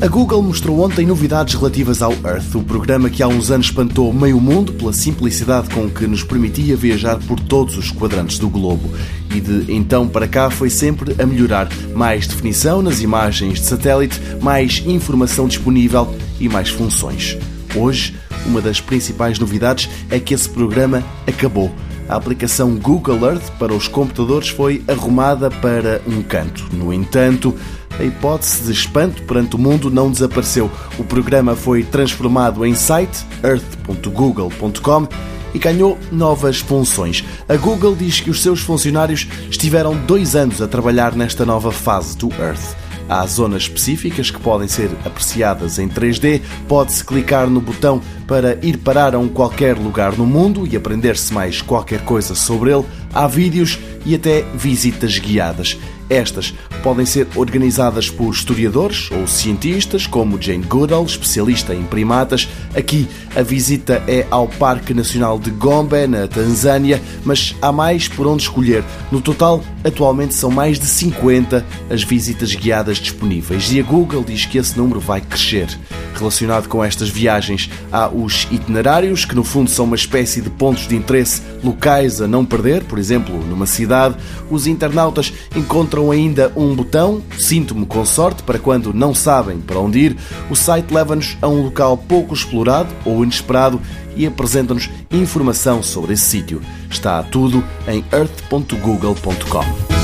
A Google mostrou ontem novidades relativas ao Earth, o programa que há uns anos espantou meio mundo pela simplicidade com que nos permitia viajar por todos os quadrantes do globo. E de então para cá foi sempre a melhorar. Mais definição nas imagens de satélite, mais informação disponível e mais funções. Hoje, uma das principais novidades é que esse programa acabou. A aplicação Google Earth para os computadores foi arrumada para um canto. No entanto, a hipótese de espanto perante o mundo não desapareceu. O programa foi transformado em site earth.google.com e ganhou novas funções. A Google diz que os seus funcionários estiveram dois anos a trabalhar nesta nova fase do Earth. Há zonas específicas que podem ser apreciadas em 3D. Pode-se clicar no botão para ir parar a um qualquer lugar no mundo e aprender-se mais qualquer coisa sobre ele. Há vídeos e até visitas guiadas. Estas podem ser organizadas por historiadores ou cientistas, como Jane Goodall, especialista em primatas. Aqui a visita é ao Parque Nacional de Gombe, na Tanzânia, mas há mais por onde escolher. No total, atualmente são mais de 50 as visitas guiadas disponíveis e a Google diz que esse número vai crescer. Relacionado com estas viagens, há os itinerários, que no fundo são uma espécie de pontos de interesse locais a não perder, por exemplo, numa cidade. Os internautas encontram ainda um botão, Sinto-me com sorte, para quando não sabem para onde ir. O site leva-nos a um local pouco explorado ou inesperado e apresenta-nos informação sobre esse sítio. Está tudo em earth.google.com.